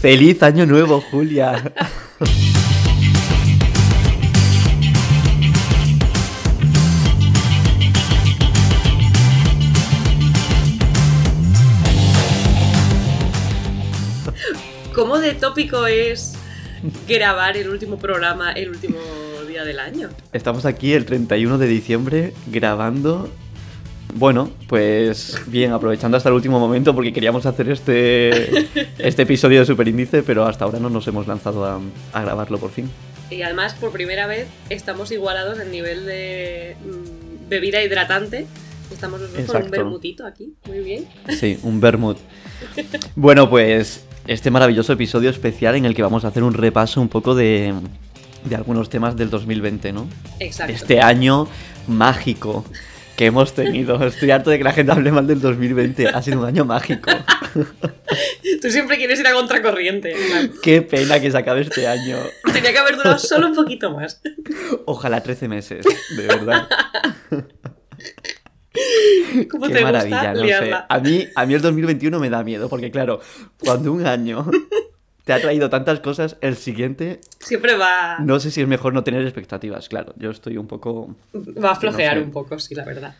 ¡Feliz Año Nuevo, Julia! ¿Cómo de tópico es grabar el último programa el último día del año? Estamos aquí el 31 de diciembre grabando. Bueno, pues bien, aprovechando hasta el último momento porque queríamos hacer este, este episodio de Superíndice, pero hasta ahora no nos hemos lanzado a, a grabarlo por fin. Y además, por primera vez, estamos igualados en nivel de mm, bebida hidratante. Estamos los dos con un Exacto. vermutito aquí. Muy bien. Sí, un vermut. Bueno, pues este maravilloso episodio especial en el que vamos a hacer un repaso un poco de, de algunos temas del 2020, ¿no? Exacto. Este año mágico que hemos tenido. Estoy harto de que la gente hable mal del 2020. Ha sido un año mágico. Tú siempre quieres ir a contracorriente. Qué pena que se acabe este año. Tenía que haber durado solo un poquito más. Ojalá 13 meses, de verdad. ¿Cómo Qué te maravilla, gusta no sé. A mí, a mí el 2021 me da miedo, porque claro, cuando un año te ha traído tantas cosas, el siguiente Siempre va, no sé si es mejor no tener expectativas, claro. Yo estoy un poco... va a flojear no sé. un poco, sí, la verdad.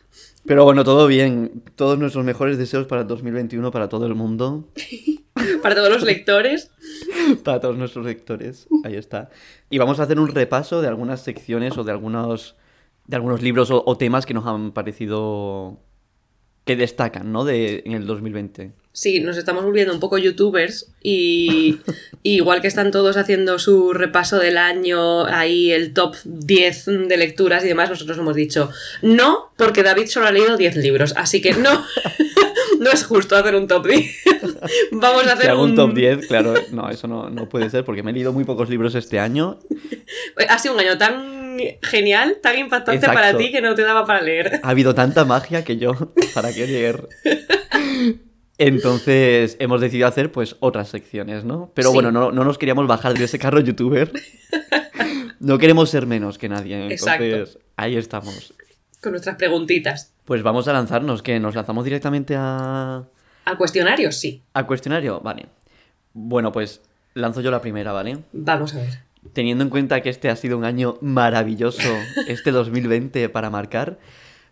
Pero bueno, todo bien. Todos nuestros mejores deseos para el 2021, para todo el mundo, Para todos los lectores, para todos nuestros lectores. Ahí está. Y vamos a hacer un repaso de algunas secciones o de algunos, de algunos libros o, o temas que nos han parecido que destacan, ¿no? De, en el 2020. Sí, nos estamos volviendo un poco youtubers y, y igual que están todos haciendo su repaso del año, ahí el top 10 de lecturas y demás, nosotros hemos dicho no, porque David solo ha leído 10 libros, así que no, no es justo hacer un top 10. Vamos a Si hacer hago un un top 10, claro, no, eso no, no puede ser porque me he leído muy pocos libros este año. Ha sido un año tan genial, tan impactante Exacto. para ti que no te daba para leer. Ha habido tanta magia que yo, ¿para qué leer? Entonces hemos decidido hacer pues otras secciones, ¿no? Pero Sí. bueno, no, no nos queríamos bajar de ese carro youtuber. No queremos ser menos que nadie. Entonces, Exacto. ahí estamos. Con nuestras preguntitas. Pues vamos a lanzarnos, que nos lanzamos directamente a, Al cuestionario, sí. a cuestionario. Vale. Bueno, pues lanzo yo la primera, ¿vale? Vamos a ver. Teniendo en cuenta que este ha sido un año maravilloso, este 2020 para marcar,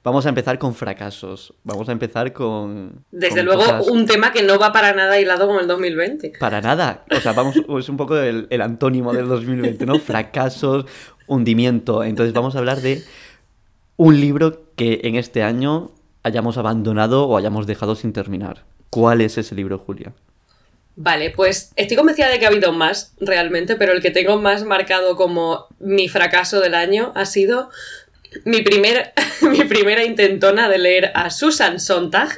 vamos a empezar con fracasos. Vamos a empezar con. Desde con luego, cosas- un tema que no va para nada hilado con el 2020. Para nada. O sea, vamos, es un poco el, el antónimo del 2020, ¿no? Fracasos, hundimiento. Entonces vamos a hablar de un libro que en este año hayamos abandonado o hayamos dejado sin terminar. ¿Cuál es ese libro, Julia? Vale, pues estoy convencida de que ha habido más realmente, pero el que tengo más marcado como mi fracaso del año ha sido mi, primer, mi primera intentona de leer a Susan Sontag,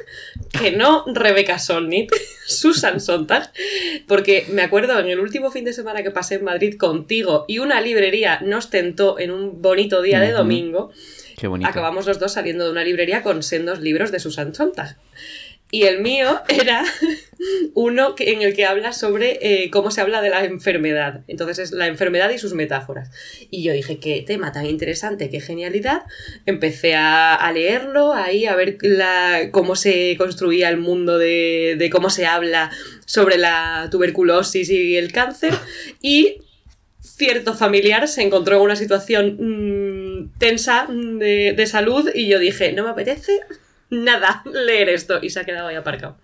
que no Rebecca Solnit, Susan Sontag, porque me acuerdo en el último fin de semana que pasé en Madrid contigo y una librería nos tentó en un bonito día de domingo, Qué bonito. acabamos los dos saliendo de una librería con sendos libros de Susan Sontag. Y el mío era uno que- en el que habla sobre eh, cómo se habla de la enfermedad. Entonces es la enfermedad y sus metáforas. Y yo dije, qué tema tan interesante, qué genialidad. Empecé a, leerlo, ahí a ver la- cómo se construía el mundo de, cómo se habla sobre la tuberculosis y el cáncer. Y cierto familiar se encontró en una situación mm, tensa de, de salud y yo dije, no me apetece nada leer esto y se ha quedado ahí aparcado.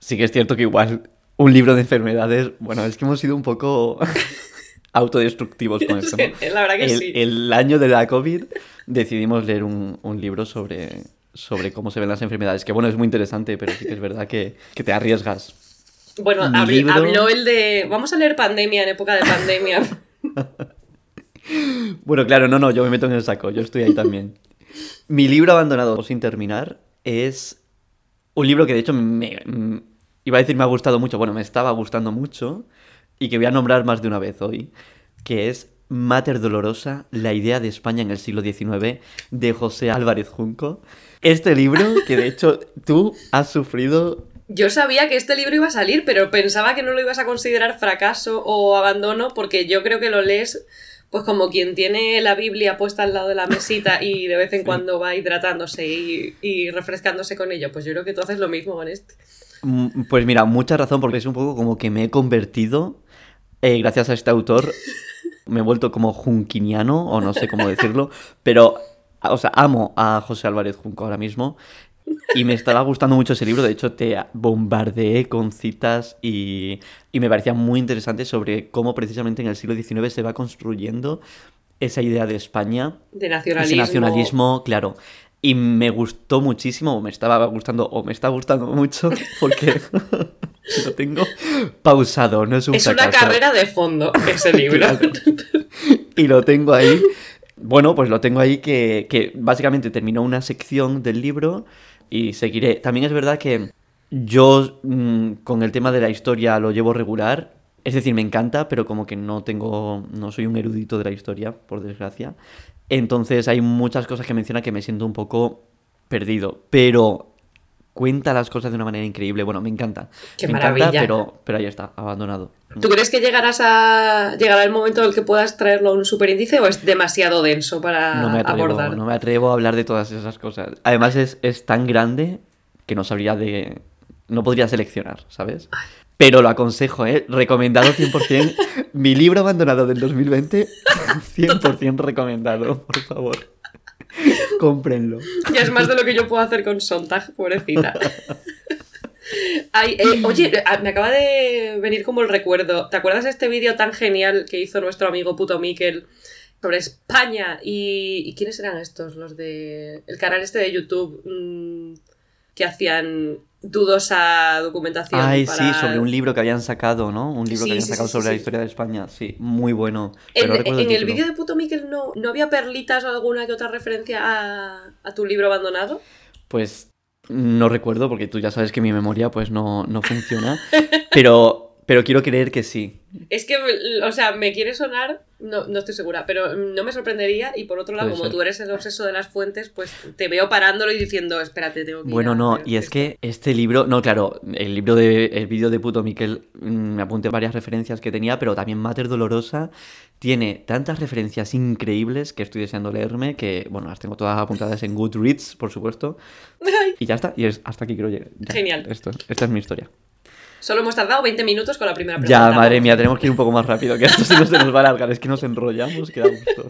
Sí que es cierto que igual un libro de enfermedades, bueno, es que hemos sido un poco autodestructivos con esto. Sí, la verdad que el, sí. el año de la COVID decidimos leer un, un libro sobre, sobre cómo se ven las enfermedades, que bueno, es muy interesante, pero sí que es verdad que, que te arriesgas. Bueno, mi habl- libro- habló el de, vamos a leer pandemia en época de pandemia. Bueno, claro, no, no, yo me meto en el saco, yo estoy ahí también. Mi libro abandonado sin terminar es un libro que de hecho me, mm, iba a decir me ha gustado mucho, bueno, me estaba gustando mucho y que voy a nombrar más de una vez hoy, que es Mater Dolorosa, la idea de España en el siglo XIX, de José Álvarez Junco. Este libro, que de hecho tú has sufrido Yo sabía que este libro iba a salir, pero pensaba que no lo ibas a considerar fracaso o abandono porque yo creo que lo lees pues como quien tiene la Biblia puesta al lado de la mesita y de vez en cuando va hidratándose y, y refrescándose con ello. Pues yo creo que tú haces lo mismo con este. Mm, Pues mira, mucha razón, porque es un poco como que me he convertido, eh, gracias a este autor, me he vuelto como junkiniano, o no sé cómo decirlo, pero, o sea, amo a José Álvarez Junco ahora mismo, y me estaba gustando mucho ese libro, de hecho te bombardeé con citas y, y me parecía muy interesante sobre cómo precisamente en el siglo XIX se va construyendo esa idea de España De ese nacionalismo. claro. Y me gustó muchísimo, o me estaba gustando, o me está gustando mucho, porque lo tengo pausado, no es un Es una carrera de fondo ese libro. Claro. Y lo tengo ahí. Bueno, pues lo tengo ahí que, que básicamente terminó una sección del libro y seguiré. También es verdad que yo mm, con el tema de la historia lo llevo regular. Es decir, me encanta, pero como que no tengo. no soy un erudito de la historia, por desgracia. Entonces hay muchas cosas que menciona que me siento un poco perdido. Pero cuenta las cosas de una manera increíble. Bueno, me encanta. Qué me maravilla. encanta, pero, pero ahí está, abandonado. ¿Tú crees que llegarás a llegará el momento en el que puedas traerlo a un superíndice o es demasiado denso para No me atrevo, abordar? no me atrevo a hablar de todas esas cosas. Además es, es tan grande que no sabría de... No podría seleccionar, ¿sabes? Pero lo aconsejo, ¿eh? Recomendado 100%. Mi libro abandonado del 2020, 100% recomendado, por favor. Cómprenlo. Ya es más de lo que yo puedo hacer con Sontag, pobrecita. Ay, eh, oye, a- me acaba de venir como el recuerdo. ¿Te acuerdas de este vídeo tan genial que hizo nuestro amigo puto Miquel sobre España? ¿Y, y quiénes eran estos? Los de. El canal este de YouTube mm, que hacían dudosa documentación. Ay, para- sí, sobre un libro que habían sacado, ¿no? Un libro Sí, que habían sí, sacado sí, sobre la historia de España. Sí, muy bueno. En, no el vídeo de puto Miquel no, no había perlitas o alguna que otra referencia a, a tu libro abandonado. Pues no recuerdo porque tú ya sabes que mi memoria pues no, no funciona, pero, pero quiero creer que sí. Es que, o sea, me quiere sonar, no, no estoy segura, pero no me sorprendería. Y por otro lado, Puede como ser. tú eres el obseso de las fuentes, pues te veo parándolo y diciendo, espérate, tengo que ir Bueno, a no, y es esto". que este libro, no, claro, el libro de, el vídeo de puto Miquel, mm, me apunté varias referencias que tenía, pero también Mater Dolorosa tiene tantas referencias increíbles que estoy deseando leerme, que, bueno, las tengo todas apuntadas en Goodreads, por supuesto, y ya está, y es hasta aquí quiero llegar. Ya, Genial. Esto, esta es mi historia. Solo hemos tardado 20 minutos con la primera pregunta. Ya, madre mía, tenemos que ir un poco más rápido, que esto si no se nos va a alargar, es que nos enrollamos, que da gusto.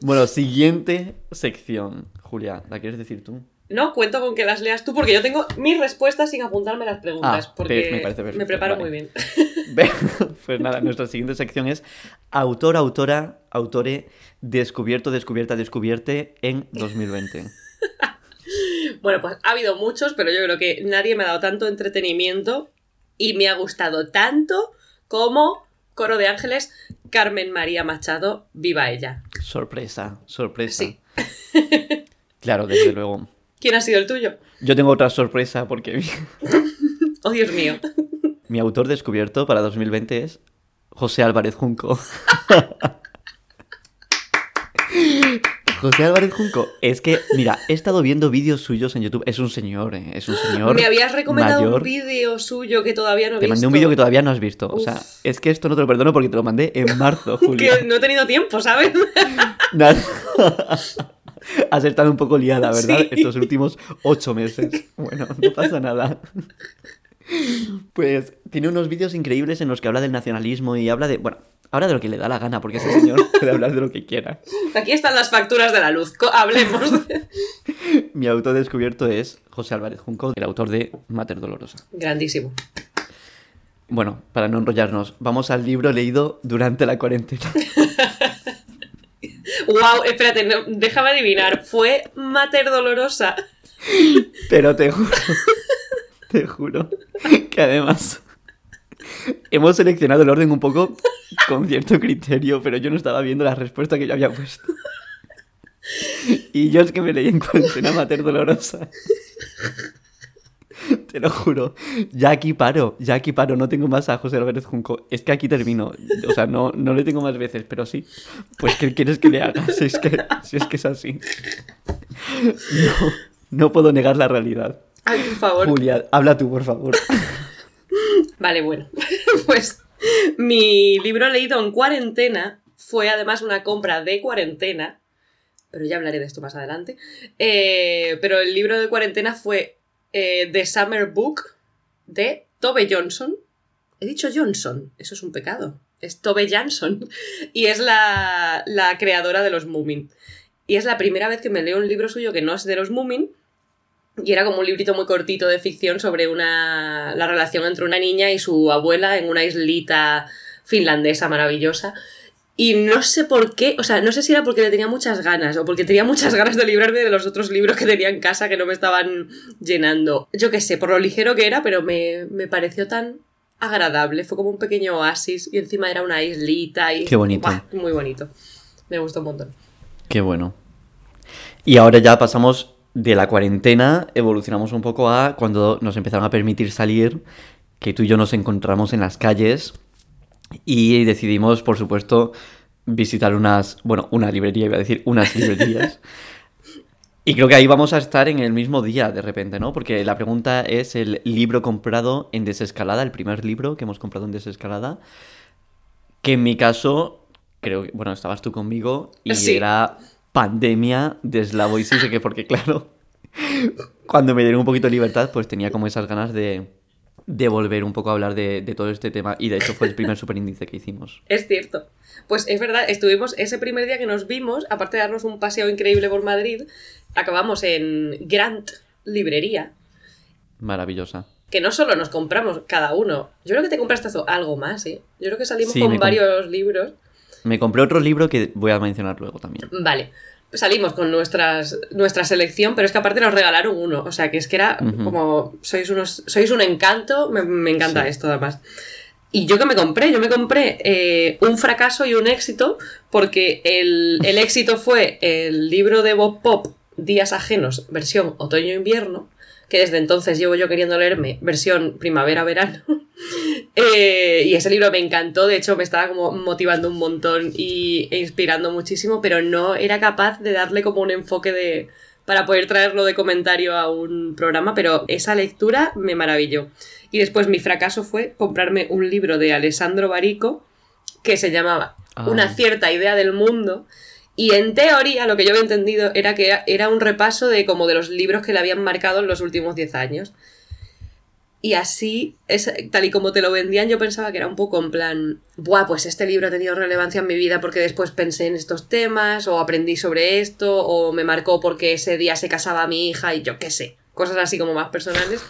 Bueno, siguiente sección. Julia, ¿la quieres decir tú? No, cuento con que las leas tú, porque yo tengo mis respuestas sin apuntarme las preguntas. Ah, porque me parece perfecto, me preparo vale. muy bien. Pues nada, nuestra siguiente sección es autor, autora, autore, descubierto, descubierta, descubierte en 2020. Bueno, pues ha habido muchos, pero yo creo que nadie me ha dado tanto entretenimiento y me ha gustado tanto como Coro de Ángeles, Carmen María Machado, viva ella. Sorpresa, sorpresa. Sí. Claro, desde luego. ¿Quién ha sido el tuyo? Yo tengo otra sorpresa porque Oh, Dios mío. mi autor descubierto para 2020 es José Álvarez Junco. José Álvarez Junco, es que, mira, he estado viendo vídeos suyos en YouTube. Es un señor, eh, es un señor. Me habías recomendado mayor. un vídeo suyo que todavía no he Te visto. mandé un vídeo que todavía no has visto. O sea, es que esto no te lo perdono porque te lo mandé en marzo, Julia. Que no he tenido tiempo, ¿sabes? Nada. Has estado un poco liada, ¿verdad? Sí. Estos últimos ocho meses. Bueno, no pasa nada. Pues tiene unos vídeos increíbles en los que habla del nacionalismo y habla de. Bueno, habla de lo que le da la gana, porque ese señor puede hablar de lo que quiera. Aquí están las facturas de la luz. Hablemos. Mi autor descubierto es José Álvarez Junco, el autor de Mater Dolorosa. Grandísimo. Bueno, para no enrollarnos, vamos al libro leído durante la cuarentena. Wow, espérate, no, déjame adivinar. Fue Mater Dolorosa. Pero te juro, te juro que además hemos seleccionado el orden un poco con cierto criterio, pero yo no estaba viendo la respuesta que yo había puesto. Y yo es que me leí en cuarentena Mater Dolorosa. Te lo juro. Ya aquí paro, ya aquí paro. No tengo más a José Álvarez Junco. Es que aquí termino. O sea, no, no le tengo más veces, pero sí. Pues, ¿qué quieres que le haga? Si es que, si es, que es así. No, no puedo negar la realidad. Ay, por favor. Julia, habla tú, por favor. Vale, bueno. Pues mi libro leído en cuarentena fue además una compra de cuarentena. Pero ya hablaré de esto más adelante. Eh, pero el libro de cuarentena fue eh, The Summer Book de Tove Johnson. He dicho Johnson, eso es un pecado. Es Tove Jansson y es la, la creadora de los Moomin. Y es la primera vez que me leo un libro suyo que no es de los Moomin, y era como un librito muy cortito de ficción sobre una, la relación entre una niña y su abuela en una islita finlandesa maravillosa. Y no sé por qué, o sea, no sé si era porque le tenía muchas ganas o porque tenía muchas ganas de librarme de los otros libros que tenía en casa que no me estaban llenando. Yo qué sé, por lo ligero que era, pero me, me pareció tan agradable. Fue como un pequeño oasis y encima era una islita y... Qué bonito. muy bonito. Me gustó un montón. Qué bueno. Y ahora ya pasamos de la cuarentena, evolucionamos un poco a cuando nos empezaron a permitir salir, que tú y yo nos encontramos en las calles y decidimos, por supuesto, visitar unas, bueno, una librería, iba a decir, unas librerías. Y creo que ahí vamos a estar en el mismo día de repente, ¿no? Porque la pregunta es el libro comprado en desescalada, el primer libro que hemos comprado en desescalada, que en mi caso, creo que, bueno, estabas tú conmigo y Sí. era pandemia de Slavoj Žižek, porque claro, cuando me dieron un poquito de libertad, pues tenía como esas ganas de, de volver un poco a hablar de, de todo este tema y de hecho fue el primer superíndice que hicimos. Es cierto. Pues es verdad, estuvimos ese primer día que nos vimos, aparte de darnos un paseo increíble por Madrid, acabamos en Grant Librería, Maravillosa. que no solo nos compramos cada uno, yo creo que te compraste algo más, ¿eh? Yo creo que salimos Sí, con varios libros. Me compré otro libro que voy a mencionar luego también. Vale, salimos con nuestras, nuestra selección, pero es que aparte nos regalaron uno, o sea que es que era como, sois, unos, sois un encanto, me, me encanta Sí. esto además. Y yo que me compré, yo me compré eh, un fracaso y un éxito, porque el, el éxito fue el libro de Bob Pop, Días Ajenos, versión otoño-invierno, que desde entonces llevo yo queriendo leerme, versión primavera-verano. Eh, y ese libro me encantó, de hecho me estaba como motivando un montón y, e inspirando muchísimo, pero no era capaz de darle como un enfoque de para poder traerlo de comentario a un programa, pero esa lectura me maravilló. Y después mi fracaso fue comprarme un libro de Alessandro Barico que se llamaba Ah. Una cierta idea del mundo. Y en teoría lo que yo había entendido era que era, un repaso de como de los libros que le habían marcado en los últimos 10 años. Y así, es, tal y como te lo vendían, yo pensaba que era un poco en plan, buah, pues este libro ha tenido relevancia en mi vida porque después pensé en estos temas, o aprendí sobre esto, o me marcó porque ese día se casaba mi hija, y yo qué sé, cosas así como más personales.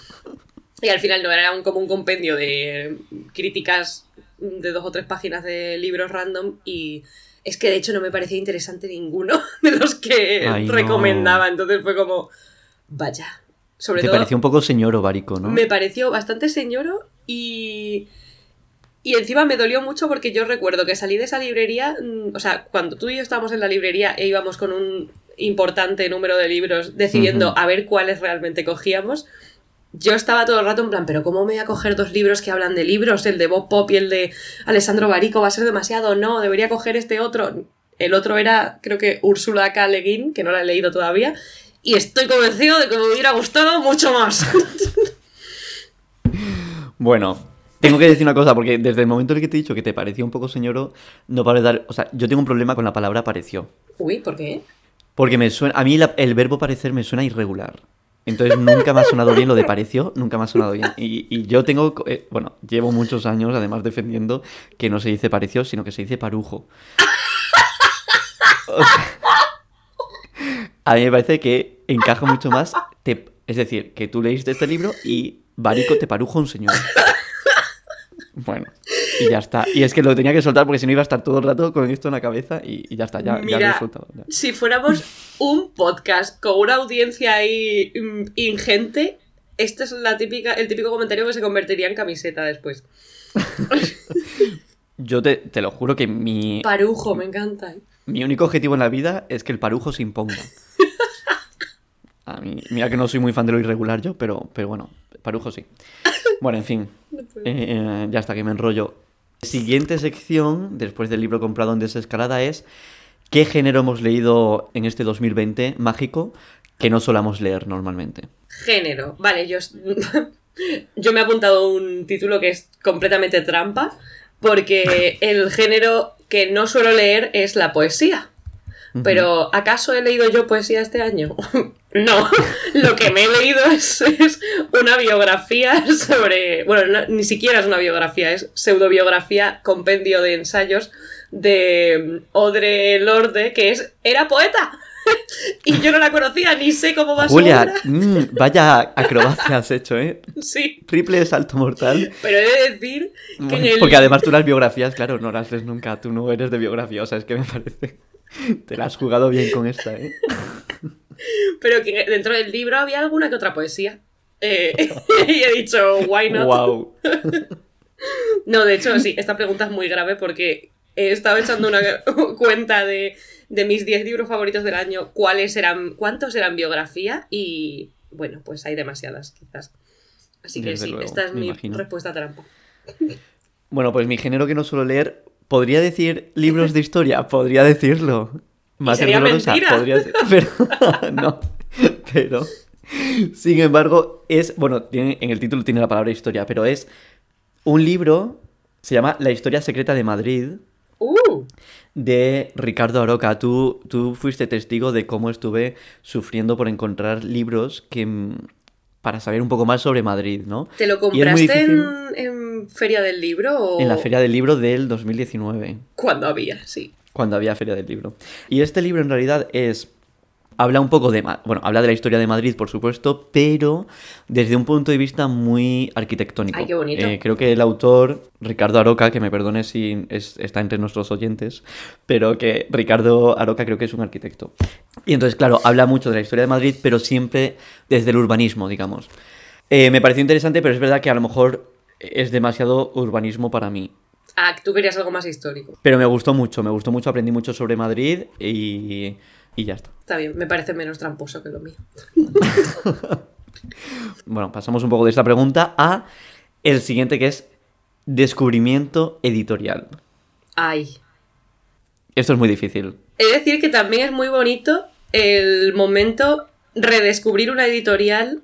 Y al final no era un, como un compendio de críticas de dos o tres páginas de libros random y es que de hecho no me parecía interesante ninguno de los que Ay, no. recomendaba, entonces fue como, vaya. Sobre Te todo, pareció un poco señor Barico, ¿no? me pareció bastante señoro y. Y encima me dolió mucho porque yo recuerdo que salí de esa librería, mm, o sea, cuando tú y yo estábamos en la librería e íbamos con un importante número de libros decidiendo a ver cuáles realmente cogíamos, yo estaba todo el rato en plan, pero ¿cómo me voy a coger dos libros que hablan de libros? El de Bob Pop y el de Alessandro Barico va a ser demasiado, no, debería coger este otro. El otro era, creo que Úrsula K. Le Guin, que no la he leído todavía, y estoy convencido de que me hubiera gustado mucho más. Bueno, tengo que decir una cosa, porque desde el momento en el que te he dicho que te pareció un poco señoro, no paro de dar... O sea, yo tengo un problema con la palabra pareció. Uy, ¿por qué? Porque me suena... A mí la- el verbo parecer me suena irregular. Entonces nunca me ha sonado bien lo de pareció, nunca me ha sonado bien. Y, y yo tengo... eh, bueno, llevo muchos años además defendiendo que no se dice pareció, sino que se dice parujo. A mí me parece que encaja mucho más... te- es decir, que tú leíste este libro y Barico te parujo un señor. Bueno, y ya está. Y es que lo tenía que soltar porque si no iba a estar todo el rato con esto en la cabeza y, y ya está, ya, ya lo Mira, he soltado. ya. Si fuéramos un podcast con una audiencia ahí mm, ingente, este es la típica, el típico comentario que se convertiría en camiseta después. Yo te, te lo juro que mi, Parujo, me encanta. ¿eh? mi único objetivo en la vida es que el parujo se imponga. A mí, mira que no soy muy fan de lo irregular yo, pero, pero bueno, parujo sí. Bueno, en fin, No puedo. eh, ya está que me enrollo. Siguiente sección, después del libro comprado en desescalada, es ¿qué género hemos leído en este 2020 mágico que no solamos leer normalmente? Género. Vale, yo, yo me he apuntado un título que es completamente trampa, porque el género que no suelo leer es la poesía. Pero, ¿acaso he leído yo poesía este año? no, lo que me he leído es, es una biografía sobre. Bueno, no- ni siquiera es una biografía, es pseudobiografía, compendio de ensayos de Audre Lorde, que es. ¡Era poeta! y yo no la conocía, ni sé cómo va Julia, su mm, vaya acrobacia has hecho, ¿eh? Sí, Triple salto mortal. pero he de decir que en el. Porque además tú las biografías, claro, no las lees nunca. Tú no eres de biografía, o sea, es que me parece. Te la has jugado bien con esta, ¿eh? Pero que dentro del libro había alguna que otra poesía. Eh, y he dicho, why not? Wow. No, de hecho, sí, esta pregunta es muy grave porque he estado echando una cuenta de, de mis 10 libros favoritos del año, cuáles eran, cuántos eran biografía y bueno, pues hay demasiadas, quizás. Así que Desde sí, luego, esta es mi imagino. respuesta trampa. Bueno, pues mi género que no suelo leer, ¿podría decir libros de historia? Podría decirlo. Más sería mentira. podría ser. Pero, no, pero, sin embargo, es, bueno, tiene, en el título tiene la palabra historia, pero es un libro, se llama La historia secreta de Madrid, ¡Uh! de Ricardo Aroca. Tú, tú fuiste testigo de cómo estuve sufriendo por encontrar libros que mm, para saber un poco más sobre Madrid, ¿no? ¿Te lo compraste en, en Feria del Libro o En la Feria del Libro del 2019. cuando había? Sí. cuando había Feria del Libro. Y este libro en realidad es... Habla un poco de... Bueno, habla de la historia de Madrid, por supuesto, pero desde un punto de vista muy arquitectónico. Ay, qué bonito. Eh, creo que el autor, Ricardo Aroca, que me perdone si es- está entre nuestros oyentes, pero que Ricardo Aroca creo que es un arquitecto. Y entonces, claro, habla mucho de la historia de Madrid, pero siempre desde el urbanismo, digamos. Eh, me pareció interesante, pero es verdad que a lo mejor es demasiado urbanismo para mí. Ah, tú querías algo más histórico. Pero me gustó mucho, me gustó mucho, aprendí mucho sobre Madrid y, y ya está. Está bien, me parece menos tramposo que lo mío. Bueno, pasamos un poco de esta pregunta a el siguiente que es descubrimiento editorial. Ay. Esto es muy difícil. He de decir que también es muy bonito el momento redescubrir una editorial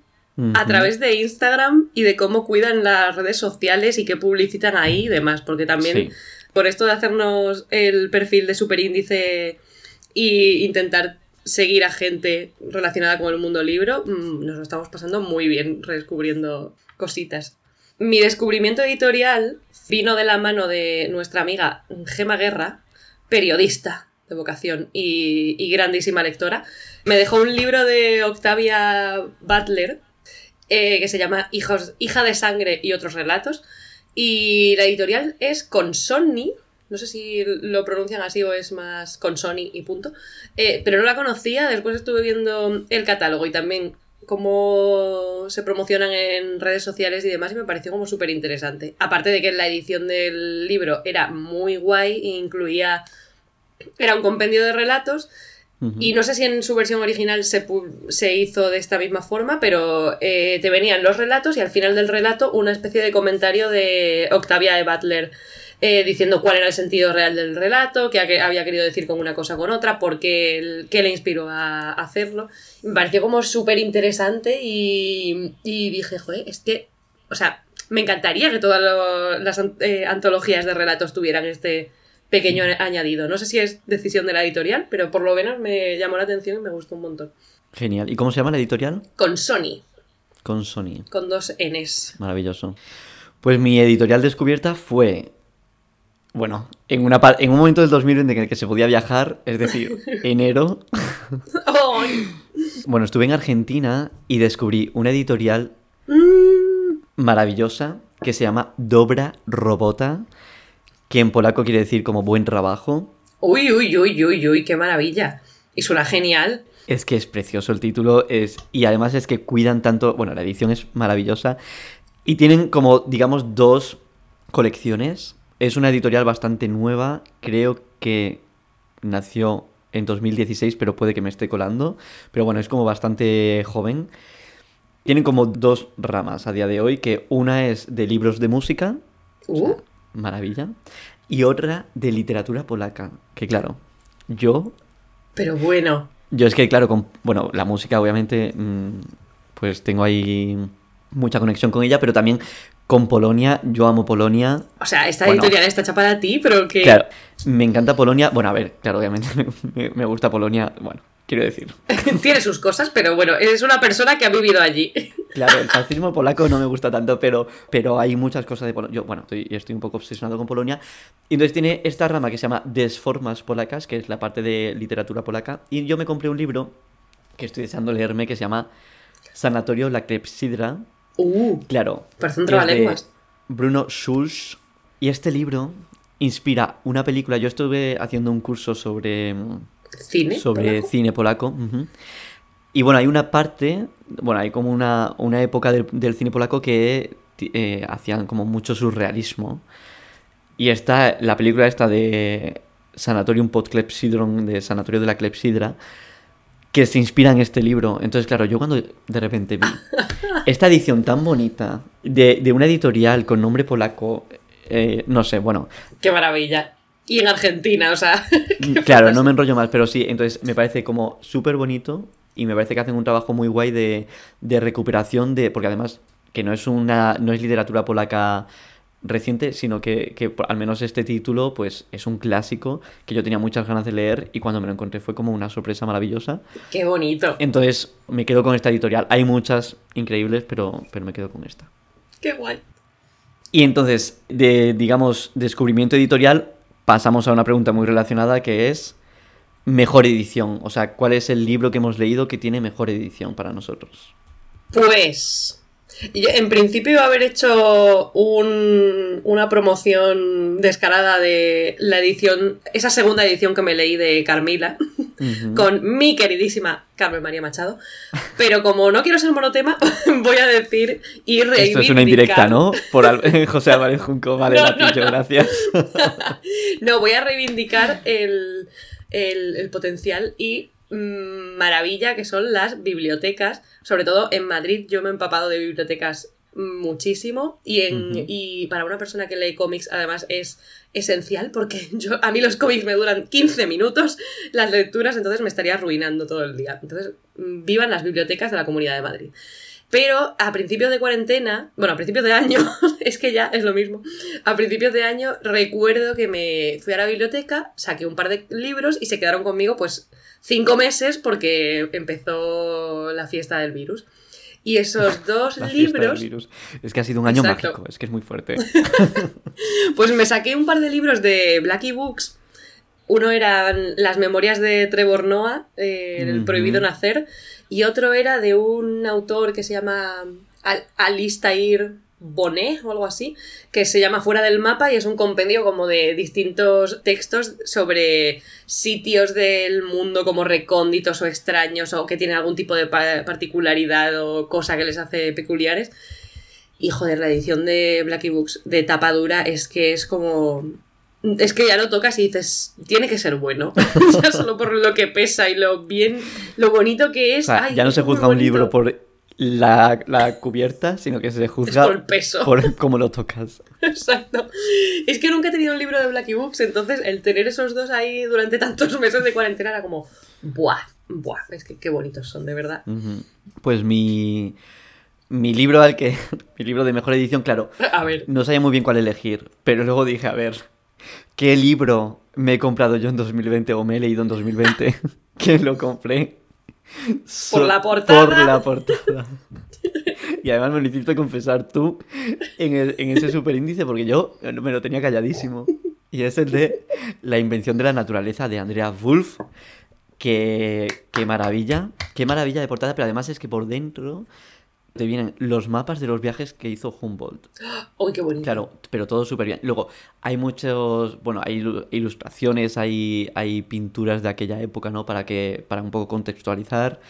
a través de Instagram y de cómo cuidan las redes sociales y qué publicitan ahí y demás, porque también Sí. por esto de hacernos el perfil de superíndice y intentar seguir a gente relacionada con el mundo libro, mm, nos lo estamos pasando muy bien redescubriendo cositas. Mi descubrimiento editorial vino de la mano de nuestra amiga Gema Guerra, periodista de vocación y, y grandísima lectora. Me dejó un libro de Octavia Butler eh, que se llama Hijos, Hija de Sangre y otros relatos. Y la editorial es Consonni. No sé si lo pronuncian así o es más Consonni y punto. Eh, pero no la conocía. Después estuve viendo el catálogo y también cómo se promocionan en redes sociales y demás y me pareció como súper interesante. Aparte de que la edición del libro era muy guay e incluía... Era un compendio de relatos y no sé si en su versión original se, se hizo de esta misma forma, pero eh, te venían los relatos y al final del relato una especie de comentario de Octavia E. Butler eh, diciendo cuál era el sentido real del relato, qué ha- había querido decir con una cosa o con otra, por qué, qué le inspiró a hacerlo. Me pareció como súper interesante y, y dije, joder, es que, o sea, me encantaría que todas lo- las eh, antologías de relatos tuvieran este pequeño añadido. No sé si es decisión de la editorial, pero por lo menos me llamó la atención y me gustó un montón. Genial. ¿Y cómo se llama la editorial? Con Sony, Con Sony. con dos Ns. Maravilloso. Pues mi editorial descubierta fue. Bueno, en, una, en un momento del 2020 en el que se podía viajar, es decir, enero. Bueno, estuve en Argentina y descubrí una editorial Mm, maravillosa que se llama Dobra Robota, que en polaco quiere decir como buen trabajo. Uy, uy, uy, uy, uy, qué maravilla. Y suena genial. Es que es precioso el título es y además es que cuidan tanto, bueno, la edición es maravillosa y tienen como digamos dos colecciones. Es una editorial bastante nueva, creo que nació en 2016, pero puede que me esté colando, pero bueno, es como bastante joven. Tienen como dos ramas a día de hoy, que una es de libros de música, o sea, Uh, maravilla, y otra de literatura polaca, que claro, yo pero bueno. yo es que, claro, con, bueno, la música obviamente, mm, pues tengo ahí mucha conexión con ella, pero también con Polonia, yo amo Polonia. O sea, esta Bueno. editorial está hecha para ti, pero que Claro, me encanta Polonia. Bueno, a ver, claro, obviamente me, me gusta Polonia. Bueno, quiero decir. tiene sus cosas, pero bueno, es una persona que ha vivido allí. Claro, el fascismo polaco no me gusta tanto, pero, pero hay muchas cosas de Polonia. Yo, bueno, estoy, estoy un poco obsesionado con Polonia. Y entonces tiene esta rama que se llama Desformas Polacas, que es la parte de literatura polaca. Y yo me compré un libro que estoy deseando leerme que se llama Sanatorio La Clepsidra. Uh, Claro. Parece un trabalenguas. Bruno Schulz. Y este libro inspira una película. Yo estuve haciendo un curso sobre cine. sobre polaco. cine polaco. Y bueno, hay una parte, bueno, hay como una, una época del, del cine polaco que eh, hacían como mucho surrealismo. Y está la película esta de Sanatorium pod Clepsydron, de Sanatorio de la Clepsidra, que se inspira en este libro. Entonces, claro, yo cuando de repente vi esta edición tan bonita de, de una editorial con nombre polaco, eh, no sé, bueno, Qué maravilla. Y en Argentina, o sea. Claro, no me enrollo más, pero sí, entonces me parece como súper bonito y me parece que hacen un trabajo muy guay de, de recuperación de. Porque además, que no es una. no es literatura polaca reciente, sino que, que al menos este título, pues, es un clásico que yo tenía muchas ganas de leer y cuando me lo encontré fue como una sorpresa maravillosa. Qué bonito. Entonces, me quedo con esta editorial. Hay muchas increíbles, pero, pero me quedo con esta. Qué guay. Y entonces, de, digamos, descubrimiento editorial, pasamos a una pregunta muy relacionada que es mejor edición. O sea, ¿cuál es el libro que hemos leído que tiene mejor edición para nosotros? Pues. Yo en principio iba a haber hecho un- una promoción descarada de la edición, esa segunda edición que me leí de Carmila, con mi queridísima Carmen María Machado. Pero como no quiero ser monotema, voy a decir y reivindicar. Esto es una indirecta, ¿no? Por Al- José Álvarez Junco. Vale, No, la no, pillo, no. gracias. No, voy a reivindicar el, el- el potencial y maravilla que son las bibliotecas. Sobre todo en Madrid, yo me he empapado de bibliotecas muchísimo y, en, y para una persona que lee cómics además es esencial porque yo a mí los cómics me duran 15 minutos las lecturas entonces me estaría arruinando todo el día. Entonces mm, vivan las bibliotecas de la Comunidad de Madrid pero a principios de cuarentena, bueno, a principios de año, es que ya es lo mismo. A principios de año recuerdo que me fui a la biblioteca, saqué un par de libros y se quedaron conmigo pues cinco meses porque empezó la fiesta del virus. Y esos dos La fiesta del libros, virus. Es que ha sido un año Exacto. mágico, es que es muy fuerte. pues me saqué un par de libros de Blackie Books. Uno eran las memorias de Trevor Noah, eh, El prohibido nacer, y otro era de un autor que se llama Al- Alistair Bonet o algo así, que se llama Fuera del mapa y es un compendio como de distintos textos sobre sitios del mundo como recónditos o extraños o que tienen algún tipo de pa- particularidad o cosa que les hace peculiares. Y joder, la edición de Blackie Books de tapadura es que es como. Es que ya lo tocas y dices, tiene que ser bueno. Sea, solo por lo que pesa y lo bien, lo bonito que O es. sea, Ay, ya no se juzga un libro por la, la cubierta, sino que se Es juzga por el peso. por cómo lo tocas. Exacto. Es que nunca he tenido un libro de Blackie Books, entonces el tener esos dos ahí durante tantos meses de cuarentena era como. ¡Buah! ¡Buah! Es que qué bonitos son, de verdad. Pues mi, mi libro al que. Mi libro de mejor edición, claro. A ver. No sabía muy bien cuál elegir, pero luego dije, a ver, ¿qué libro me he comprado yo en 2020 o me he leído en 2020? que lo compré. so- la portada. Por la portada. Y además me lo hiciste confesar tú en, el- en ese superíndice, porque yo me lo tenía calladísimo. Y es el de La invención de la naturaleza de Andrea Wolf. Que, qué maravilla, qué maravilla de portada, pero además es que por dentro te vienen los mapas de los viajes que hizo Humboldt. ¡Uy, qué bonito! Claro, pero todo súper bien. Luego, hay muchos, bueno, hay ilu- ilustraciones, hay, hay pinturas de aquella época, ¿no? Para que, para un poco contextualizar.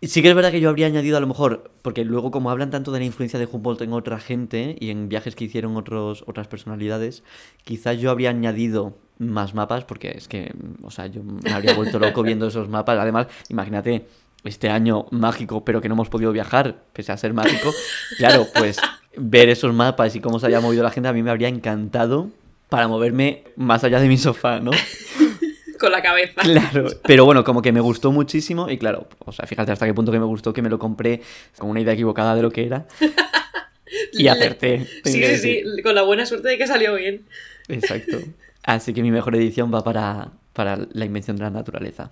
Sí que es verdad que yo habría añadido a lo mejor, porque luego como hablan tanto de la influencia de Humboldt en otra gente y en viajes que hicieron otros, otras personalidades, quizás yo habría añadido más mapas, porque es que, o sea, yo me habría vuelto loco viendo esos mapas. Además, imagínate, este año mágico, pero que no hemos podido viajar, pese a ser mágico. Claro, pues ver esos mapas y cómo se había movido la gente a mí me habría encantado para moverme más allá de mi sofá, ¿no? Con la cabeza. Claro, pero bueno, como que me gustó muchísimo y claro, o sea, fíjate hasta qué punto que me gustó que me lo compré con una idea equivocada de lo que era. Y acerté. Sí, sí, sí, con la buena suerte de que salió bien. Exacto. Así que mi mejor edición va para, para La invención de la naturaleza.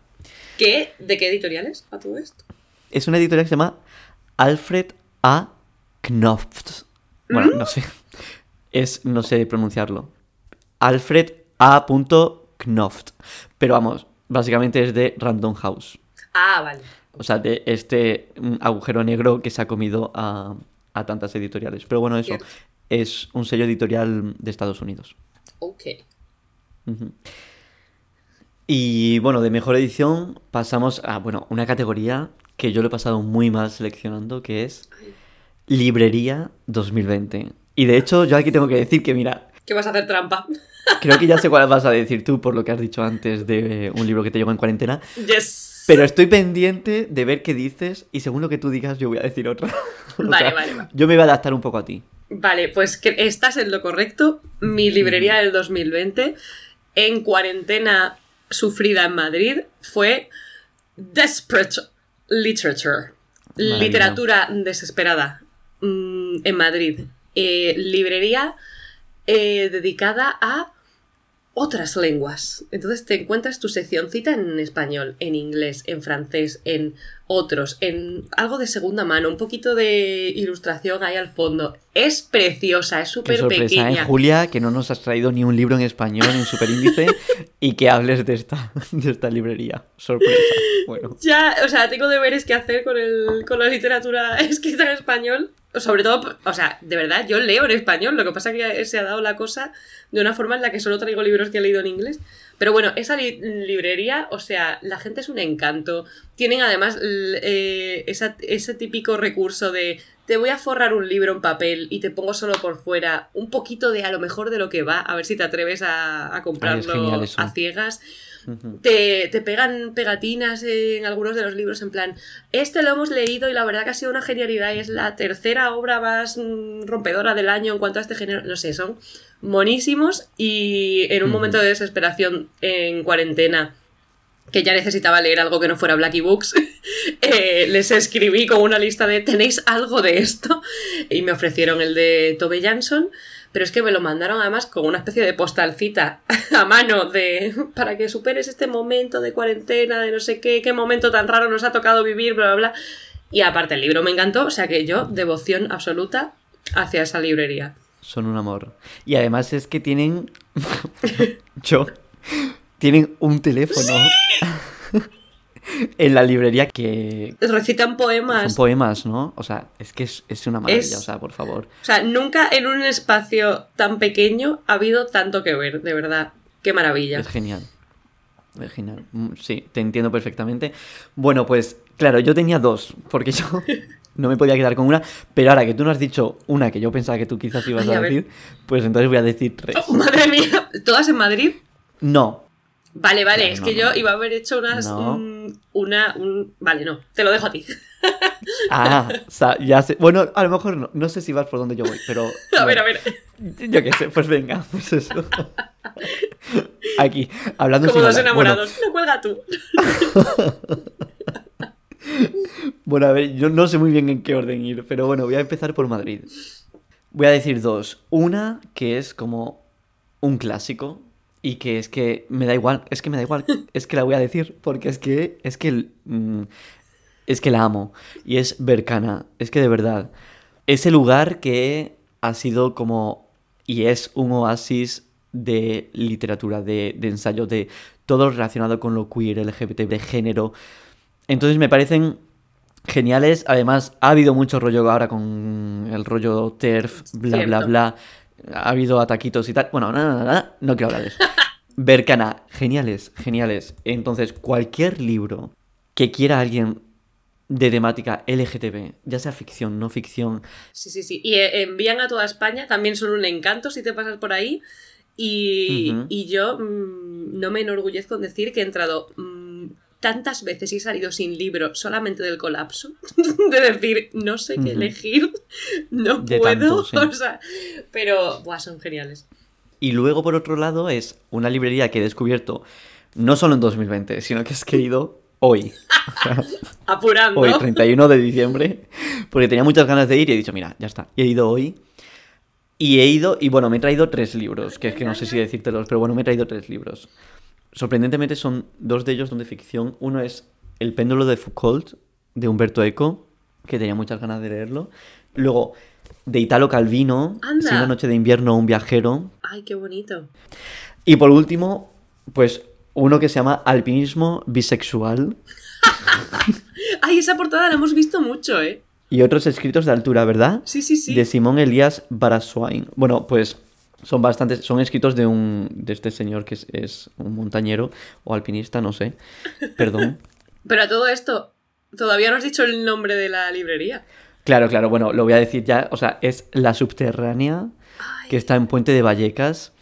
¿Qué? ¿De qué editoriales a todo esto? Es una editorial que se llama Alfred A. Knopf. Bueno, no sé. Es, no sé pronunciarlo. Alfred A. Knopf. Pero vamos, básicamente es de Random House. Ah, vale. O sea, de este mm, agujero negro que se ha comido a, a tantas editoriales. Pero bueno, eso Cierto. es un sello editorial de Estados Unidos. Ok. Ujú. Y bueno, de mejor edición pasamos a, bueno, una categoría que yo lo he pasado muy mal seleccionando, que es Librería 2020. Y de hecho, yo aquí tengo que decir que, mira, ¿Qué vas a hacer trampa? creo que ya sé cuál vas a decir tú por lo que has dicho antes de un libro que te llegó en cuarentena, Yes. pero estoy pendiente de ver qué dices y según lo que tú digas yo voy a decir otra. Vale, sea, vale, vale. Yo me voy a adaptar un poco a ti. Vale, pues que estás en lo correcto. Mi librería del 2020, en cuarentena sufrida en Madrid, fue Desperate Literature. Maravilla. Literatura desesperada mm, en Madrid. Eh, librería eh, dedicada a otras lenguas. Entonces te encuentras tu seccioncita en español, en inglés, en francés, en otros, en algo de segunda mano, un poquito de ilustración ahí al fondo. Es preciosa, es súper pequeña. ¿eh, Julia? Que no nos has traído ni un libro en español en superíndice y que hables de esta, de esta librería. Sorpresa. Bueno, Ya, o sea, tengo deberes que hacer con, el, con la literatura escrita en español. Sobre todo, o sea, de verdad, yo leo en español. Lo que pasa es que se ha dado la cosa de una forma en la que solo traigo libros que he leído en inglés. Pero bueno, esa li- librería, o sea, la gente es un encanto. Tienen además eh, esa- ese típico recurso de te voy a forrar un libro en papel y te pongo solo por fuera un poquito de a lo mejor de lo que va, a ver si te atreves a, a comprarlo a ciegas te, te pegan pegatinas en algunos de los libros en plan, este lo hemos leído y la verdad que ha sido una genialidad y es la tercera obra más mm, rompedora del año en cuanto a este género, no sé, son monísimos y en un momento de desesperación en cuarentena que ya necesitaba leer algo que no fuera Blacky Books, eh, les escribí con una lista de ¿tenéis algo de esto? Y me ofrecieron el de Tove Jansson, pero es que me lo mandaron además con una especie de postalcita a mano de para que superes este momento de cuarentena, de no sé qué, qué momento tan raro nos ha tocado vivir, bla, bla, bla. Y aparte el libro me encantó, o sea que yo, devoción absoluta hacia esa librería. Son un amor. Y además es que tienen. Yo. Tienen un teléfono. en la librería que. Recitan Son poemas. poemas, ¿no? O sea, es que es, es una maravilla, Es- o sea, por favor. O sea, nunca en un espacio tan pequeño ha habido tanto que ver, de verdad. Qué maravilla. Es genial. Es genial. Mm, Sí, te entiendo perfectamente. Bueno, pues, claro, yo tenía dos, porque yo no me podía quedar con una, pero ahora que tú no has dicho una que yo pensaba que tú quizás ibas Ay, a decir, pues entonces voy a decir tres. Oh, madre mía, ¿todas en Madrid? No, Vale, vale, Claro, es no, que no, yo iba a haber hecho unas. No. Una. un- Vale, no, te lo dejo a ti. Ah, o sea, ya sé. Bueno, a lo mejor no. No sé si vas por donde yo voy, pero. A ver, bueno, a ver. Yo qué sé, pues venga, pues eso. Aquí, hablando Como dos hablar. Bueno, enamorados. No cuelga tú. Bueno, a ver, yo no sé muy bien en qué orden ir, pero bueno, voy a empezar por Madrid. Voy a decir dos. Una que es como un clásico y que es que me da igual, es que me da igual, es que la voy a decir porque es que es que mm, es que la amo y es Bercana, es que de verdad ese lugar que ha sido como y es un oasis de literatura, de, de ensayo, de todo relacionado con lo queer, LGBT, de género. Entonces me parecen geniales. Además, ha habido mucho rollo ahora con el rollo TERF, bla, bla, bla. Ha habido ataquitos y tal. Bueno, nada, nada, nada, no quiero hablar de eso. Bercana, geniales, geniales. Entonces, cualquier libro que quiera alguien de temática LGTB, ya sea ficción, no ficción, Sí, sí, sí. Y eh, envían a toda España, también son un encanto si te pasas por ahí. Y, y yo mm, no me enorgullezco en decir que he entrado mm, tantas veces y he salido sin libro solamente del colapso. de decir, no sé qué elegir, no De puedo. tanto, sí. O sea, pero, buah, son geniales. Y luego, por otro lado, es una librería que he descubierto no solo en 2020, sino que es que he ido hoy. Apurando. hoy, 31 de diciembre, porque tenía muchas ganas de ir y he dicho, mira, ya está. Y he ido hoy, Y he ido, y bueno, me he traído tres libros, que es que no sé si decírtelos, pero bueno, me he traído tres libros. Sorprendentemente son dos de ellos son de ficción. Uno es El péndulo de Foucault, de Humberto Eco, que tenía muchas ganas de leerlo. Luego, de Italo Calvino, Anda. Si una noche de invierno, un viajero. Ay, qué bonito. Y por último, pues uno que se llama Alpinismo bisexual Ay, esa portada la hemos visto mucho, ¿eh? y otros escritos de altura, ¿verdad? Sí, sí, sí. De Simón Elías Baraswain. Bueno, pues son bastantes, son escritos de un de este señor que es, es un montañero o alpinista, no sé. Perdón. Pero a todo esto, todavía no has dicho el nombre de la librería. Claro, claro, bueno, lo voy a decir ya, o sea, es La Subterránea, que está en Puente de Vallecas.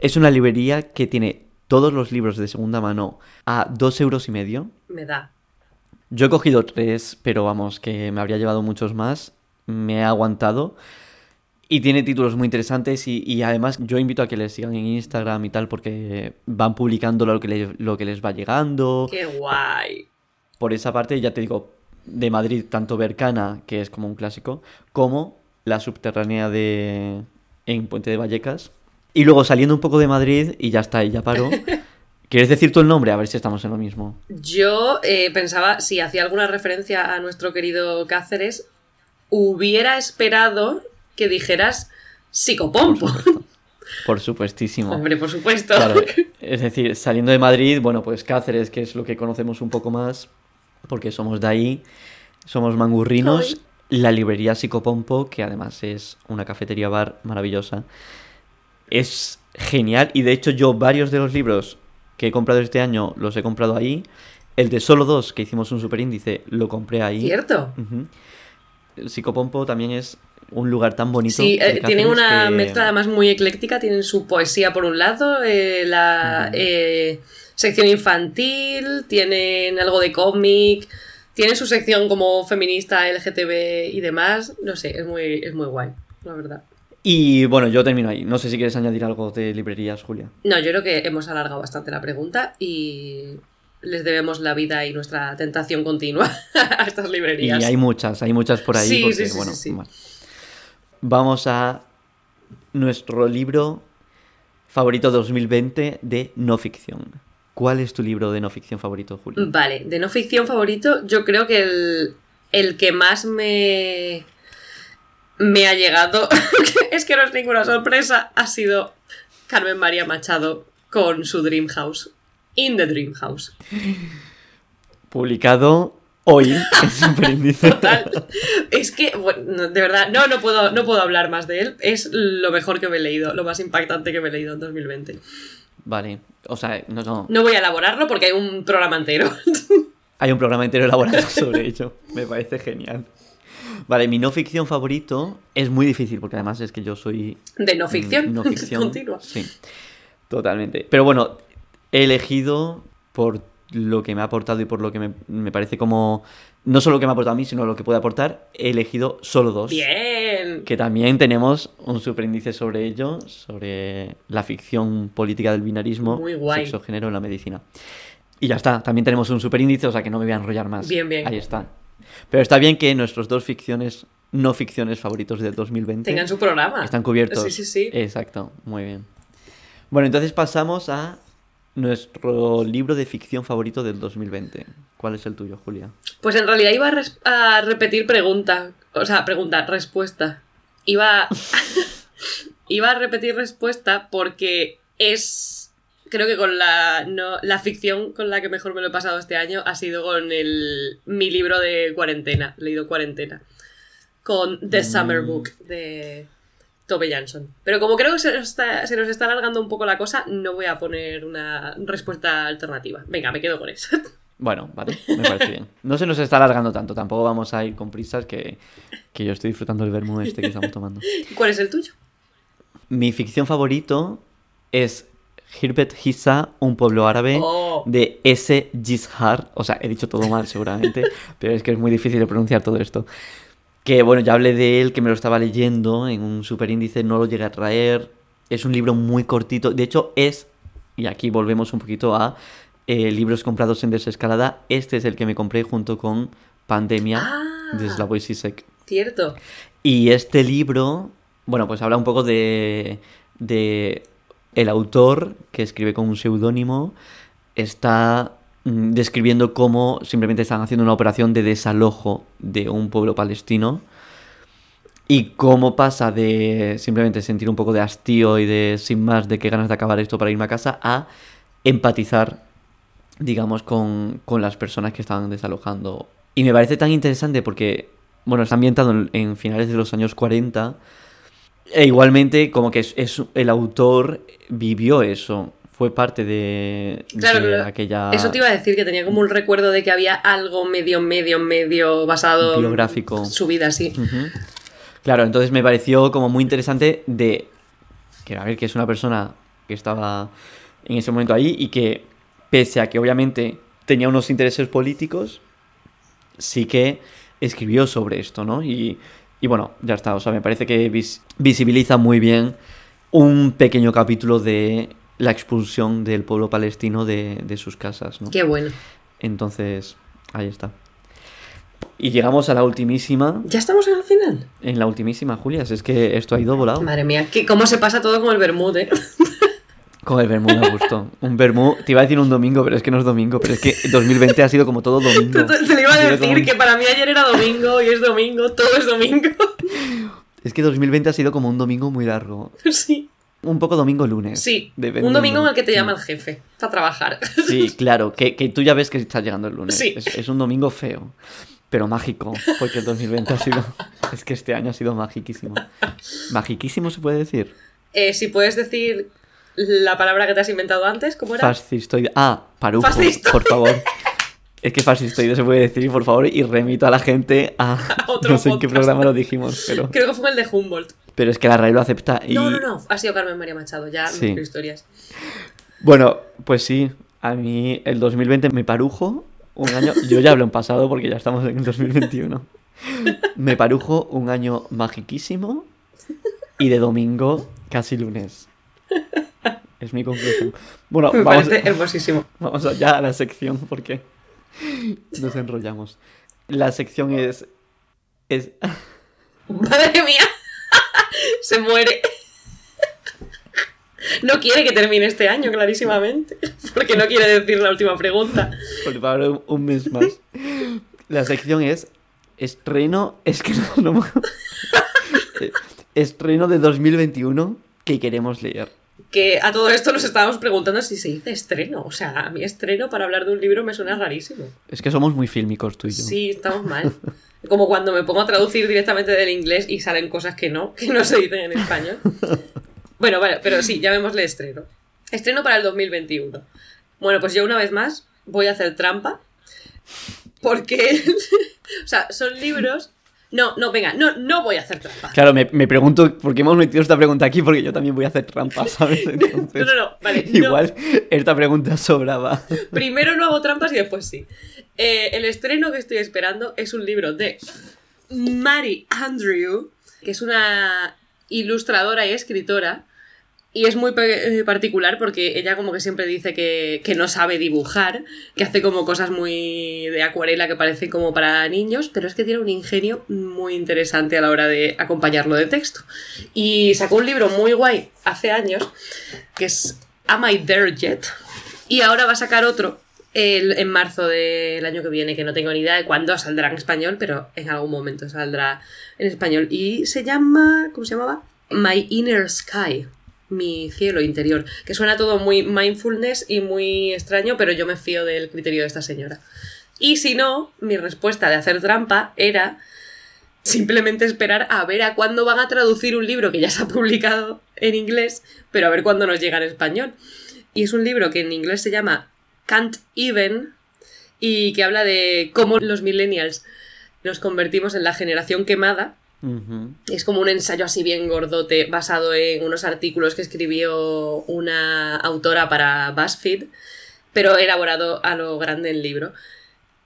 Es una librería que tiene todos los libros de segunda mano a dos euros y medio. Me da. Yo he cogido tres, pero vamos, que me habría llevado muchos más. Me he aguantado. Y tiene títulos muy interesantes y, y además yo invito a que les sigan en Instagram y tal porque van publicando lo que, le- lo que les va llegando. Qué guay. Por esa parte, ya te digo, de Madrid, tanto Bercana, que es como un clásico, como la subterránea de en Puente de Vallecas. Y luego saliendo un poco de Madrid, y ya está, y ya paro. ¿Quieres decir tú el nombre? A ver si estamos en lo mismo. Yo eh, pensaba, si hacía alguna referencia a nuestro querido Cáceres, hubiera esperado que dijeras psicopompo. Por supuestísimo. Hombre, por supuesto. Claro, es decir, saliendo de Madrid, bueno, pues Cáceres, que es lo que conocemos un poco más, porque somos de ahí, somos mangurrinos, la librería Psicopompo, que además es una cafetería bar maravillosa, es genial y de hecho yo varios de los libros que he comprado este año los he comprado ahí, el de solo dos, que hicimos un super índice, lo compré ahí. Cierto. El Psicopompo también es un lugar tan bonito. Sí, eh, tienen una que- mezcla además muy ecléctica, tienen su poesía por un lado, eh, la eh, sección infantil, tienen algo de cómic, tienen su sección como feminista, LGTB y demás, no sé, es muy, es muy guay, la verdad. Y bueno, yo termino ahí. No sé si quieres añadir algo de librerías, Julia. No, yo creo que hemos alargado bastante la pregunta y les debemos la vida y nuestra tentación continua a estas Y librerías. hay muchas, hay muchas por ahí. Sí, porque, sí, sí, bueno, sí. Vamos a nuestro libro favorito 2020 de no ficción. ¿Cuál es tu libro de no ficción favorito, Julia? Vale, de no ficción favorito, yo creo que el, el que más me, me ha llegado, es que no es ninguna sorpresa, ha sido Carmen María Machado con su Dream House. In the Dream House. Publicado hoy Superíndice. Total. Es que, bueno, de verdad, no, no puedo, no puedo hablar más de él. Es lo mejor que me he leído, lo más impactante que me he leído en 2020. Vale, o sea, no, no. No voy a elaborarlo porque hay un programa entero. Hay un programa entero elaborado sobre ello. Me parece genial. Vale, mi no ficción favorito es muy difícil porque además es que yo soy De no ficción. No ficción. Continua. Sí, totalmente. Pero bueno, he elegido por lo que me ha aportado y por lo que me, me parece como... No solo lo que me ha aportado a mí, sino lo que puede aportar, he elegido solo dos. Bien. Que también tenemos un superíndice sobre ello, sobre la ficción política del binarismo, Muy guay. sexo, género en la medicina. Y ya está, también tenemos un superíndice, o sea que no me voy a enrollar más. Bien, bien. Ahí está. Pero está bien que nuestros dos ficciones, no ficciones favoritos del 2020 Tengan su programa. están cubiertos. Sí, sí, sí. Exacto, muy bien. Bueno, entonces pasamos a nuestro libro de ficción favorito del 2020. ¿Cuál es el tuyo, Julia? Pues en realidad iba a, repetir pregunta. O sea, pregunta, respuesta. Iba. iba a repetir respuesta porque es. Creo que con la. No, la ficción con la que mejor me lo he pasado este año ha sido con el, mi libro de cuarentena. Leído cuarentena. Con The Summer Mm. Book de Tove Jansson. Pero como creo que se nos, está, se nos está alargando un poco la cosa, no voy a poner una respuesta alternativa. Venga, me quedo con eso. Bueno, vale, me parece bien. No se nos está alargando tanto, tampoco vamos a ir con prisas que, que yo estoy disfrutando del vermú este que estamos tomando. ¿Cuál es el tuyo? Mi ficción favorito es Hirbet Hissa, un pueblo árabe Oh. de S. Gishar. O sea, he dicho todo mal seguramente, pero es que es muy difícil de pronunciar todo esto. Que bueno, ya hablé de él, que me lo estaba leyendo en un superíndice, no lo llegué a traer. Es un libro muy cortito. De hecho, es, y aquí volvemos un poquito a eh, libros comprados en desescalada. Este es el que me compré junto con Pandemia Ah. de Slavoj Zizek. Cierto. Y este libro Bueno, pues habla un poco de, de el autor que escribe con un seudónimo está describiendo cómo simplemente están haciendo una operación de desalojo de un pueblo palestino y cómo pasa de simplemente sentir un poco de hastío y de sin más de qué ganas de acabar esto para irme a casa a empatizar, digamos, con, con las personas que están desalojando. Y me parece tan interesante porque, bueno, está ambientado en, finales de los años 40 e igualmente como que es- el autor vivió eso, fue parte de, Claro, de claro. aquella Eso te iba a decir que tenía como un recuerdo de que había algo medio, medio, medio basado en Biográfico. su vida, sí. Claro, entonces me pareció como muy interesante de que a ver que es una persona que estaba en ese momento ahí y que pese a que obviamente tenía unos intereses políticos, sí que escribió sobre esto, ¿no? Y, y bueno, ya está, o sea, me parece que vis- visibiliza muy bien un pequeño capítulo de la expulsión del pueblo palestino de, de sus casas, ¿no? Qué bueno. Entonces, ahí está. Y llegamos a la ultimísima, ¿Ya estamos en el final? en la ultimísima, Julia, si es que esto ha ido volado. Madre mía, que cómo se pasa todo con el Bermud, ¿eh? Con el vermú me gustó. Un vermú, te iba a decir un domingo, pero es que no es domingo, pero es que 2020 ha sido como todo domingo. Te, te lo iba a decir como- que para mí ayer era domingo y es domingo, todo es domingo. Es que 2020 ha sido como un domingo muy largo. sí, Un poco domingo-lunes. sí. dependiendo. Un domingo en el que te llama el jefe para trabajar. Sí, claro, que, que tú ya ves que está llegando el lunes. Sí. Es, es un domingo feo, pero mágico, porque el 2020 ha sido... Es que este año ha sido magiquísimo. ¿Magiquísimo se puede decir? Eh, si puedes decir la palabra que te has inventado antes, ¿cómo era? Fascistoide. Ah, parujo, por favor. Es que fascistoide se puede decir, por favor, y remito a la gente a... otro no sé en qué podcast. programa lo dijimos, pero... Creo que fue el de Humboldt. Pero es que la RAE lo acepta y... No, no, no. Ha sido Carmen María Machado, ya Sí. historias. Bueno, pues sí, a mí el 2020 me parujo un año... Yo ya hablo en pasado porque ya estamos en el 2021. Me parujo un año magiquísimo y de domingo casi lunes. Es mi conclusión. Bueno, Me vamos, parece hermosísimo. vamos allá a la sección porque nos enrollamos. La sección es... es... Madre mía. Se muere. No quiere que termine este año, clarísimamente. Porque no quiere decir la última pregunta. Por favor, un, mes más. La sección es estreno. Es que no, no- Eh, Estreno de 2021 que queremos leer. Que a todo esto nos estábamos preguntando si se dice estreno. O sea, a mí estreno para hablar de un libro me suena rarísimo. Es que somos muy fílmicos tú y yo. Sí, estamos mal. Como cuando me pongo a traducir directamente del inglés y salen cosas que no, que no se dicen en español. Bueno, vale, pero sí, llamémosle estreno. Estreno para el 2021. Bueno, pues yo una vez más voy a hacer trampa. Porque, o sea, son libros... No, no, venga, no, no voy a hacer trampa. Claro, me, me pregunto por qué hemos metido esta pregunta aquí porque yo también voy a hacer trampas, ¿sabes? Entonces, No, no, no, vale. no. Igual esta pregunta sobraba. Primero no hago trampas y después sí. Eh, el estreno que estoy esperando es un libro de Mary Andrew, que es una ilustradora y escritora. Y es muy eh, particular porque ella como que siempre dice que, que no sabe dibujar, que hace como cosas muy de acuarela que parecen como para niños, pero es que tiene un ingenio muy interesante a la hora de acompañarlo de texto. Y sacó un libro muy guay hace años, que es Am I There Yet? Y ahora va a sacar otro el- en marzo del año que viene, que no tengo ni idea de cuándo saldrá en español, pero en algún momento saldrá en español. Y se llama, ¿cómo se llamaba? My Inner Sky, mi cielo interior, que suena todo muy mindfulness y muy extraño, pero yo me fío del criterio de esta señora. Y si no, mi respuesta de hacer trampa era simplemente esperar a ver a cuándo van a traducir un libro que ya se ha publicado en inglés, pero a ver cuándo nos llega en español. Y es un libro que en inglés se llama Can't Even y que habla de cómo los millennials nos convertimos en la generación quemada. Es como un ensayo así bien gordote basado en unos artículos que escribió una autora para BuzzFeed, pero elaborado a lo grande en libro.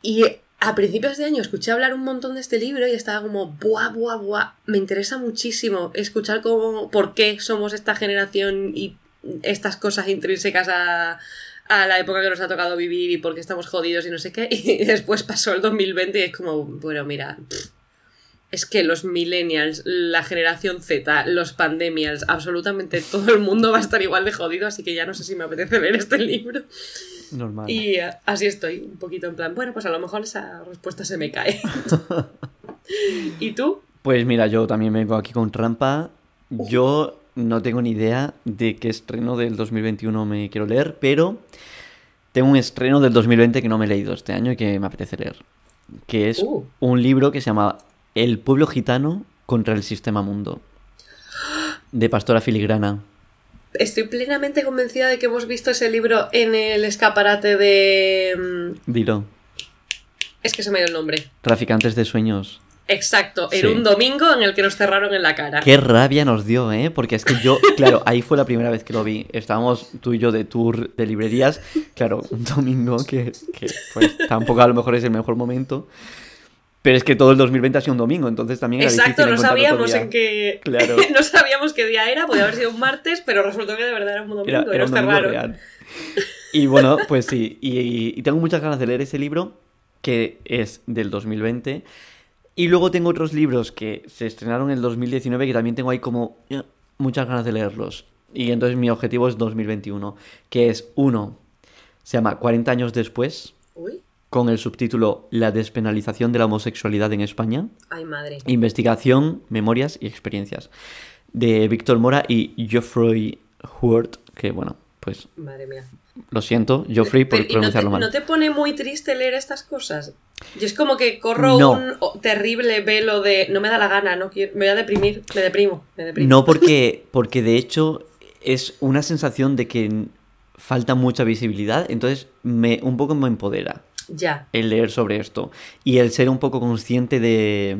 Y a principios de año escuché hablar un montón de este libro y estaba como, buah, buah, buah, me interesa muchísimo escuchar cómo, por qué somos esta generación y estas cosas intrínsecas a, a la época que nos ha tocado vivir y por qué estamos jodidos y no sé qué. Y después pasó el 2020 y es como, bueno, mira, pff, Es que los millennials, la generación Z, los pandemials, absolutamente todo el mundo va a estar igual de jodido, así que ya no sé si me apetece leer este libro. Normal. Y eh, así estoy, un poquito en plan, bueno, pues a lo mejor esa respuesta se me cae. ¿Y tú? Pues mira, yo también vengo aquí con trampa. Yo no tengo ni idea de qué estreno del 2021 me quiero leer, pero tengo un estreno del 2020 que no me he leído este año y que me apetece leer. Que es Uh. un libro que se llama El pueblo gitano contra el sistema mundo. De Pastora Filigrana. Estoy plenamente convencida de que hemos visto ese libro en el escaparate de... mm, Dilo. Es que se me ido el nombre. Traficantes de sueños. Exacto, en Sí. un domingo en el que nos cerraron en la cara. Qué rabia nos dio, ¿eh? Porque es que yo, claro, ahí fue la primera vez que lo vi. Estábamos tú y yo de tour de librerías. Claro, un domingo que, que, pues tampoco a lo mejor es el mejor momento. Pero es que todo el 2020 ha sido un domingo, entonces también era Exacto, difícil no sabíamos en qué. Claro. no sabíamos qué día era, podía haber sido un martes, pero resultó que de verdad era un domingo Era, era un domingo real. Y bueno, pues sí, y, y tengo muchas ganas de leer ese libro, que es del 2020. Y luego tengo otros libros que se estrenaron en el 2019 que también tengo ahí como eh, muchas ganas de leerlos. Y entonces mi objetivo es 2021, que es uno, se llama 40 años después, Uy, con el subtítulo La despenalización de la homosexualidad en España. ay madre. Investigación, memorias y experiencias. De Víctor Mora y Geoffrey Huart, que bueno, pues Madre mía. lo siento, Geoffrey, por Pero, ¿y no te, pronunciarlo mal. no te pone muy triste leer estas cosas? Yo es como que corro No. un terrible velo de no me da la gana, no quiero, me voy a deprimir, me deprimo, me deprimo. No porque, porque de hecho es una sensación de que falta mucha visibilidad, entonces me, un poco me empodera Ya. el leer sobre esto y el ser un poco consciente de,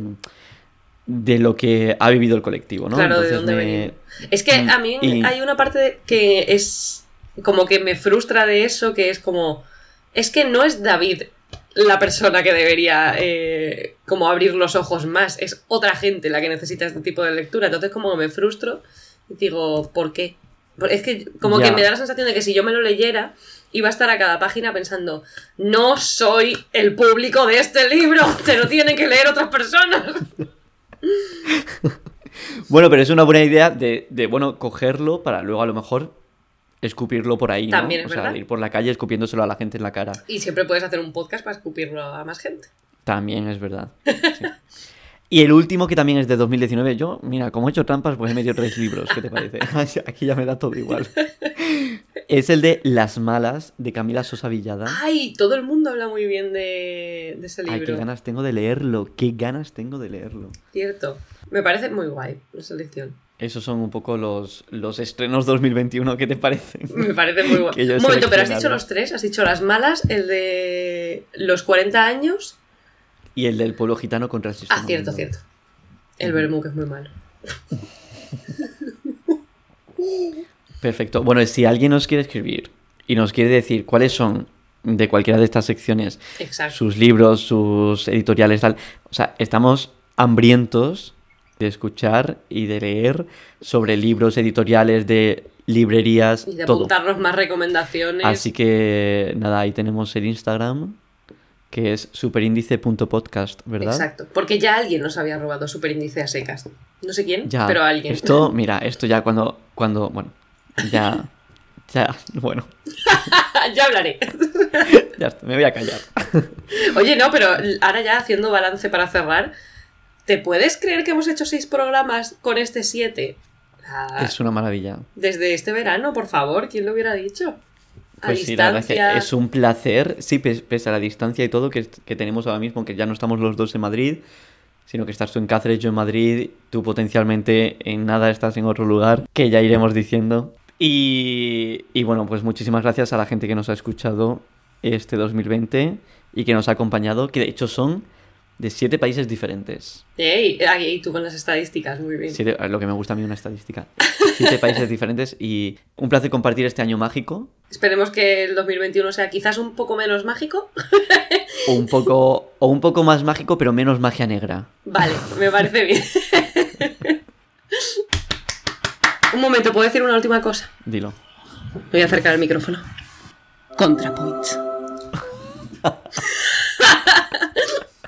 de lo que ha vivido el colectivo, ¿no? Claro, de Entonces dónde me- venimos. Es que a mí y- hay una parte de- que es como que me frustra de eso, que es como, es que no es David la persona que debería eh, como abrir los ojos más, es otra gente la que necesita este tipo de lectura, entonces como me frustro y digo, ¿por qué? Es que como Ya. que me da la sensación de que si yo me lo leyera, iba a estar a cada página pensando, no soy el público de este libro, te lo tienen que leer otras personas. Bueno, pero es una buena idea de, de, bueno, cogerlo para luego a lo mejor escupirlo por ahí, ¿no? También es o sea, verdad. ir por la calle escupiéndoselo a la gente en la cara. Y siempre puedes hacer un podcast para escupirlo a más gente. También es verdad. sí. Y el último, que también es de 2019, yo, mira, como he hecho trampas, pues he metido tres libros, ¿qué te parece? Aquí ya me da todo igual. Es el de Las Malas, de Camila Sosa Villada. Ay, todo el mundo habla muy bien de, de ese Ay, qué libro. ganas tengo de leerlo, qué ganas tengo de leerlo. Cierto. Me parece muy guay la selección. Esos son un poco los, los estrenos 2021, ¿qué te parecen? Me parece muy guay. Un momento, pero has dicho los tres. Has dicho las malas, el de los 40 años. Y el del pueblo gitano contra el sistema. Ah, cierto, cierto. El vermú, que es muy malo. Perfecto. Bueno, si alguien nos quiere escribir y nos quiere decir cuáles son de cualquiera de estas secciones Exacto. sus libros, sus editoriales, tal. O sea, estamos hambrientos de escuchar y de leer sobre libros, editoriales, de librerías, Y de todo. apuntarnos más recomendaciones. Así que nada, ahí tenemos el Instagram, que es superíndice.podcast, ¿verdad? Exacto. Porque ya alguien nos había robado superíndice a secas. No sé quién, Ya. pero alguien. Esto, mira, esto ya cuando, cuando, bueno, ya, ya, bueno, ya hablaré. ya está, me voy a callar. Oye, no, pero ahora ya haciendo balance para cerrar, ¿te puedes creer que hemos hecho seis programas con este siete? Ah, Es una maravilla. Desde este verano, por favor, ¿quién lo hubiera dicho? A Pues sí, la verdad es que es un placer, sí, pes- pese a la distancia y todo que, que tenemos ahora mismo, que ya no estamos los dos en Madrid, sino que estás tú en Cáceres, yo en Madrid, tú potencialmente en nada estás en otro lugar, que ya iremos diciendo. Y, y bueno, pues muchísimas gracias a la gente que nos ha escuchado este 2020 y que nos ha acompañado, que de hecho son de siete países diferentes. Ey, ahí tú con las estadísticas, muy bien. Siete- lo que me gusta a mí una estadística. Siete países diferentes y un placer compartir este año mágico. Esperemos que el 2021 sea quizás un poco menos mágico. O un poco, o un poco más mágico, pero menos magia negra. Vale, me parece bien. un momento, ¿puedo decir una última cosa? Dilo. Voy a acercar el micrófono. ContraPoint.